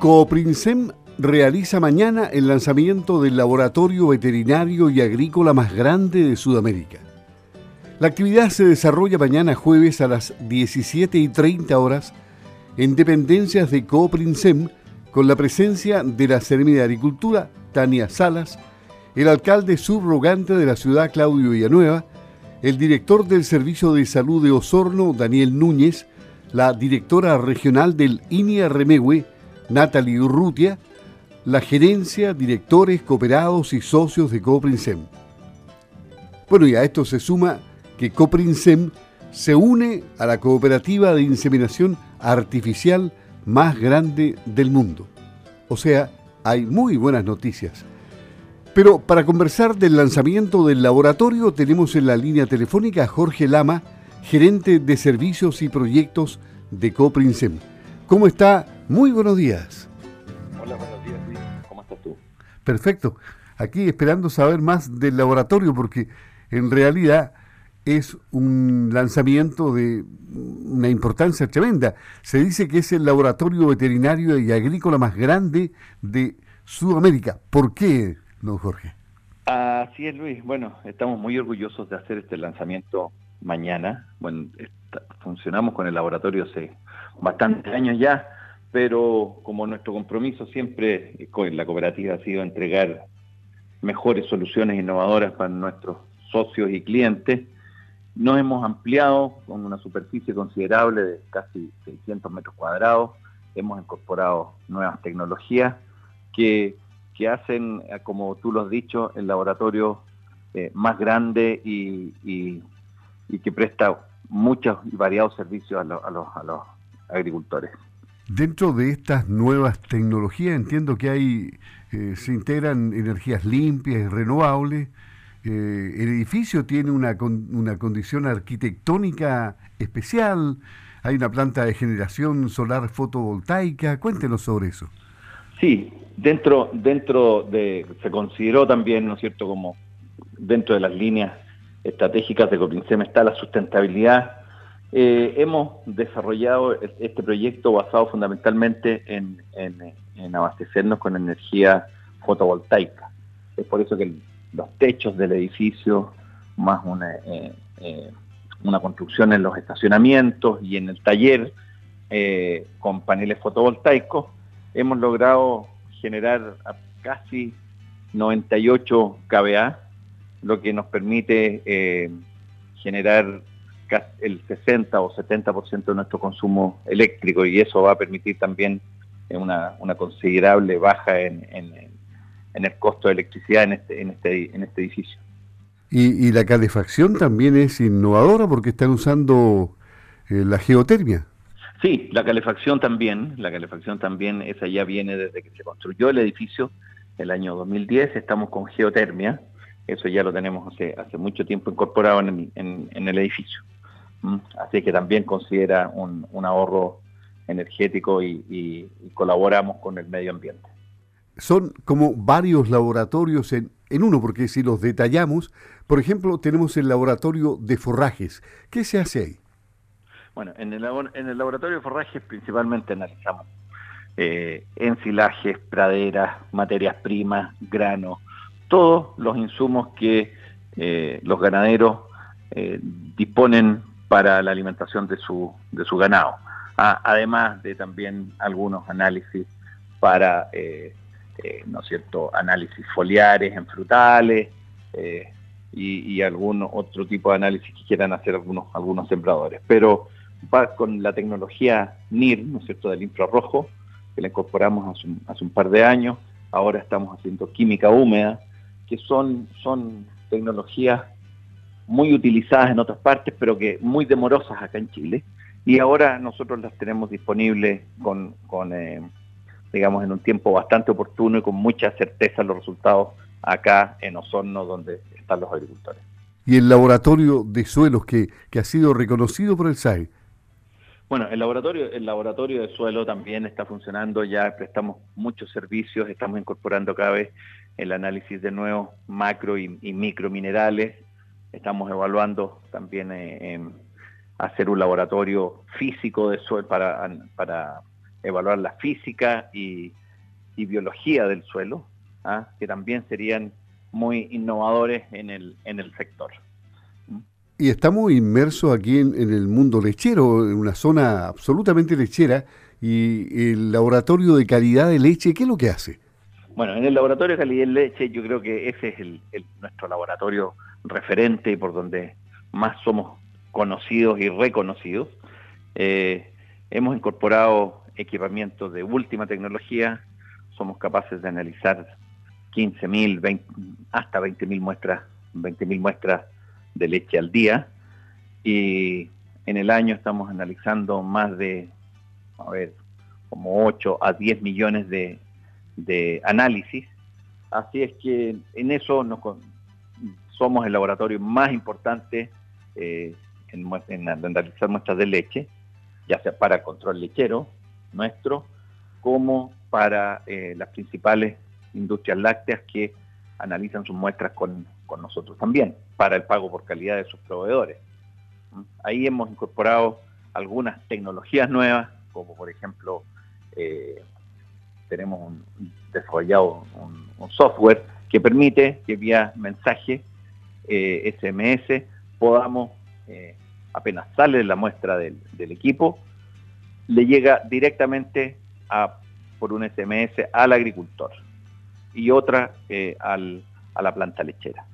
Cooprinsem realiza mañana el lanzamiento del laboratorio veterinario y agrícola más grande de Sudamérica. La actividad se desarrolla mañana jueves a las 17 y 30 horas en dependencias de Cooprinsem con la presencia de la Seremi de Agricultura, Tania Salas, el alcalde subrogante de la ciudad, Claudio Villanueva, el director del Servicio de Salud de Osorno, Daniel Núñez, la directora regional del INIA Remehue, Natalie Urrutia, la gerencia, directores, cooperados y socios de Coprinsem. Bueno, y a esto se suma que Coprinsem se une a la cooperativa de inseminación artificial más grande del mundo. O sea, hay muy buenas noticias. Pero para conversar del lanzamiento del laboratorio tenemos en la línea telefónica a Jorge Lama, gerente de servicios y proyectos de Coprinsem. ¿Cómo está? Muy buenos días. Hola, buenos días, Luis. ¿Cómo estás tú? Perfecto. Aquí esperando saber más del laboratorio porque en realidad es un lanzamiento de una importancia tremenda. Se dice que es el laboratorio veterinario y agrícola más grande de Sudamérica. ¿Por qué, don Jorge? Así es, Luis. Bueno, estamos muy orgullosos de hacer este lanzamiento mañana. Bueno, funcionamos con el laboratorio hace bastantes años ya, pero como nuestro compromiso siempre con la cooperativa ha sido entregar mejores soluciones innovadoras para nuestros socios y clientes, nos hemos ampliado con una superficie considerable de casi 600 metros cuadrados, hemos incorporado nuevas tecnologías que, que hacen, como tú lo has dicho, el laboratorio eh, más grande y, y, que presta muchos y variados servicios a, los, a los agricultores. Dentro de estas nuevas tecnologías entiendo que hay, eh, se integran energías limpias renovables, eh, el edificio tiene una, una condición arquitectónica especial, hay una planta de generación solar fotovoltaica, cuéntenos sobre eso. Sí, dentro, dentro de, se consideró también, ¿no es cierto?, como dentro de las líneas estratégicas de Coprinsem está la sustentabilidad. Eh, hemos desarrollado este proyecto basado fundamentalmente en, abastecernos con energía fotovoltaica. Es por eso que los techos del edificio, más una, eh, eh, una construcción en los estacionamientos y en el taller con paneles fotovoltaicos, hemos logrado generar casi 98 kVA, lo que nos permite generar el 60 o 70% de nuestro consumo eléctrico y eso va a permitir también una, una considerable baja en, en el costo de electricidad en este, en este, en este edificio. Y, la calefacción también es innovadora porque están usando eh, la geotermia. Sí, la calefacción también, la calefacción también, esa ya viene desde que se construyó el edificio, el año 2010, estamos con geotermia, eso ya lo tenemos hace, hace mucho tiempo incorporado en, en, el edificio. Así que también considera un, un ahorro energético y colaboramos con el medio ambiente son como varios laboratorios en, en, uno, porque si los detallamos, por ejemplo, tenemos el laboratorio de forrajes. ¿Qué se hace ahí? Bueno, en el, en el laboratorio de forrajes principalmente analizamos eh, ensilajes, praderas, materias primas, grano, todos los insumos que eh, los ganaderos eh, disponen para la alimentación de su, de su ganado, además de también algunos análisis para eh, eh, ¿no cierto?, análisis foliares en frutales eh, y, algún otro tipo de análisis que quieran hacer algunos, algunos sembradores. Pero va con la tecnología NIR, ¿no es cierto?, del infrarrojo, que la incorporamos hace un, hace un par de años, ahora estamos haciendo química húmeda, que son, son tecnologías muy utilizadas en otras partes, pero que muy demorosas acá en Chile. Y ahora nosotros las tenemos disponibles con, con eh, digamos, en un tiempo bastante oportuno y con mucha certeza los resultados acá en Osorno, donde están los agricultores. ¿Y el laboratorio de suelos que, ha sido reconocido por el SAE? Bueno, el laboratorio, el laboratorio de suelo también está funcionando, ya prestamos muchos servicios, estamos incorporando cada vez el análisis de nuevos macro y, micro minerales, estamos evaluando también eh, hacer un laboratorio físico de suelo para, para evaluar la física y, biología del suelo, ¿ah? que también serían muy innovadores en el, en el sector. Y estamos inmersos aquí en, el mundo lechero, en una zona absolutamente lechera, y el laboratorio de calidad de leche, ¿qué es lo que hace? Bueno, en el laboratorio de calidad de leche yo creo que ese es el, nuestro laboratorio referente y por donde más somos conocidos y reconocidos. Eh, hemos incorporado equipamientos de última tecnología, somos capaces de analizar 15.000, hasta 20.000 muestras, 20.000 muestras de leche al día y en el año estamos analizando más de, a ver, como 8 a 10 millones de, de análisis. Así es que en eso nos, somos el laboratorio más importante eh, en, analizar muestras de leche, ya sea para control lechero nuestro, como para eh, las principales industrias lácteas que analizan sus muestras con, nosotros también, para el pago por calidad de sus proveedores. ¿Mm? Ahí hemos incorporado algunas tecnologías nuevas, como por ejemplo eh, tenemos un, desarrollado un, software que permite que vía mensaje SMS eh, podamos, eh, apenas sale la muestra del, equipo, le llega directamente a, por un SMS al agricultor y otra eh, al, a la planta lechera.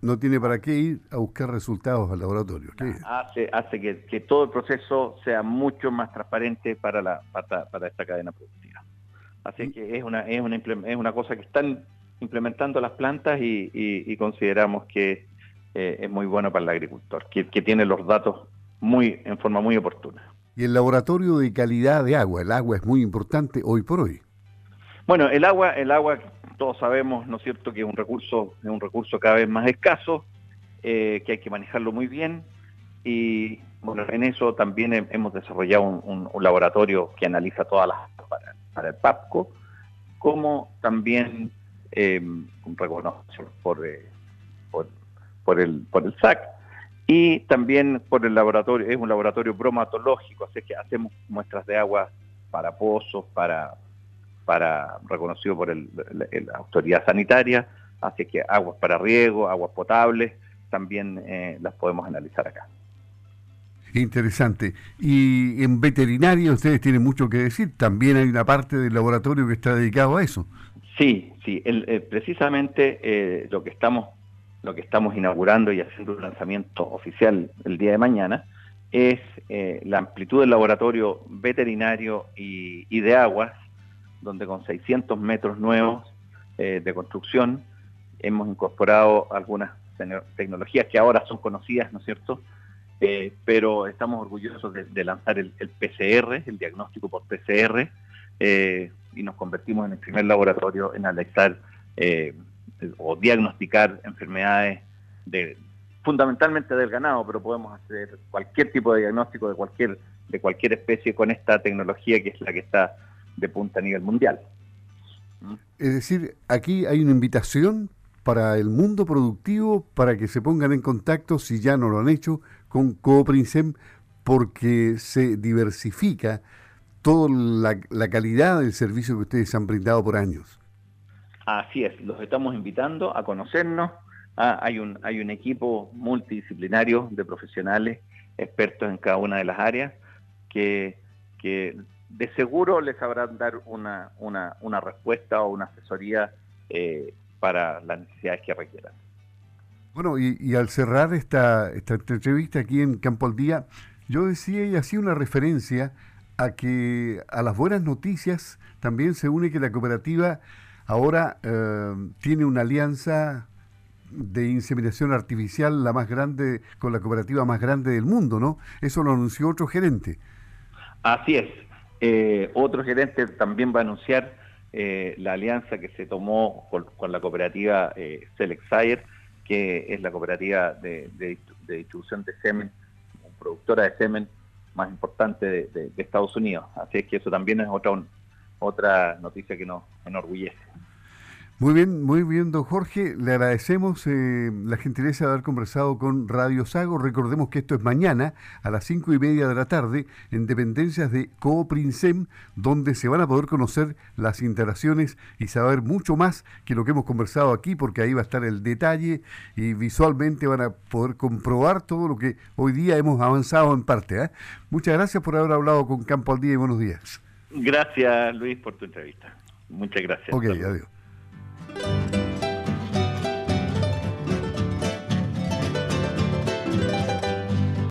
no, tiene, para qué ir a buscar resultados al laboratorio. Hace, hace que, todo el proceso sea mucho más transparente para, la, para esta cadena productiva. Así que es una, es una, es una cosa que están implementando las plantas y, consideramos que eh, es muy bueno para el agricultor, que, tiene los datos muy en forma muy oportuna. Y el laboratorio de calidad de agua, el agua es muy importante hoy por hoy. Bueno, el agua, el agua todos sabemos, ¿no es cierto?, que es un recurso, es un recurso cada vez más escaso, eh, que hay que manejarlo muy bien y bueno, en eso también hemos desarrollado un, laboratorio que analiza todas las para el PAPCO, como también eh, un reconocimiento eh, por, por, el, por el SAC y también por el laboratorio, es un laboratorio bromatológico, así que hacemos muestras de agua para pozos, para, para reconocido por la autoridad sanitaria, así que aguas para riego, aguas potables, también eh, las podemos analizar acá. Interesante. Y en veterinaria ustedes tienen mucho que decir. También hay una parte del laboratorio que está dedicado a eso. Sí, sí. Eh, precisamente eh, lo que estamos lo que estamos inaugurando y haciendo un lanzamiento oficial el día de mañana es eh, la amplitud del laboratorio veterinario y, de aguas, donde con 600 metros nuevos de construcción hemos incorporado algunas tecnologías que ahora son conocidas, ¿no es cierto?, pero estamos orgullosos de, lanzar el, PCR, el diagnóstico por PCR, y nos convertimos en el primer laboratorio en analizar eh, o diagnosticar enfermedades de, fundamentalmente del ganado, pero podemos hacer cualquier tipo de diagnóstico de cualquier, de cualquier especie con esta tecnología que es la que está de punta a nivel mundial. Es decir, aquí hay una invitación para el mundo productivo para que se pongan en contacto, si ya no lo han hecho, con Cooprinsem porque se diversifica toda la, calidad del servicio que ustedes han brindado por años. Así es, los estamos invitando a conocernos. Ah, hay, un, hay un equipo multidisciplinario de profesionales expertos en cada una de las áreas que, de seguro les sabrán dar una, una, respuesta o una asesoría eh, para las necesidades que requieran. Bueno, y, al cerrar esta, esta entrevista aquí en Campo al Día, yo decía y hacía una referencia a que a las buenas noticias también se une que la cooperativa ahora eh, tiene una alianza de inseminación artificial la más grande con la cooperativa más grande del mundo, ¿no? Eso lo anunció otro gerente. Así es. Eh, otro gerente también va a anunciar eh, la alianza que se tomó con, la cooperativa eh, que es la cooperativa de, distribución de semen, productora de semen más importante de, Estados Unidos. Así es que eso también es otra, otra noticia que nos enorgullece. Muy bien, muy bien, don Jorge. Le agradecemos eh, la gentileza de haber conversado con Radio Sago. Recordemos que esto es mañana a las cinco y media de la tarde en dependencias de Cooprinsem, donde se van a poder conocer las instalaciones y saber mucho más que lo que hemos conversado aquí, porque ahí va a estar el detalle y visualmente van a poder comprobar todo lo que hoy día hemos avanzado en parte. ¿eh? Muchas gracias por haber hablado con Campo al Día y buenos días. Gracias, Luis, por tu entrevista. Muchas gracias. Ok, adiós. thank you